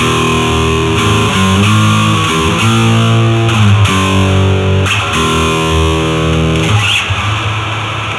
Bye.